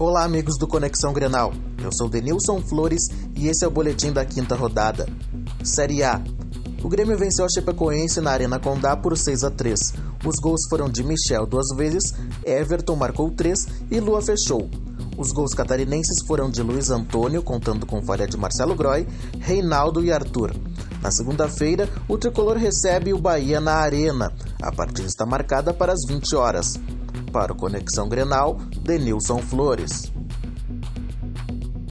Olá, amigos do Conexão Grenal. Eu sou Denilson Flores e esse é o boletim da quinta rodada. Série A. O Grêmio venceu a Chapecoense na Arena Condá por 6 a 3. Os gols foram de Michel duas vezes, Everton marcou três e Lua fechou. Os gols catarinenses foram de Luiz Antônio, contando com falha de Marcelo Groy, Reinaldo e Arthur. Na segunda-feira, o tricolor recebe o Bahia na Arena. A partida está marcada para as 20 horas. Para o Conexão Grenal, Denilson Flores.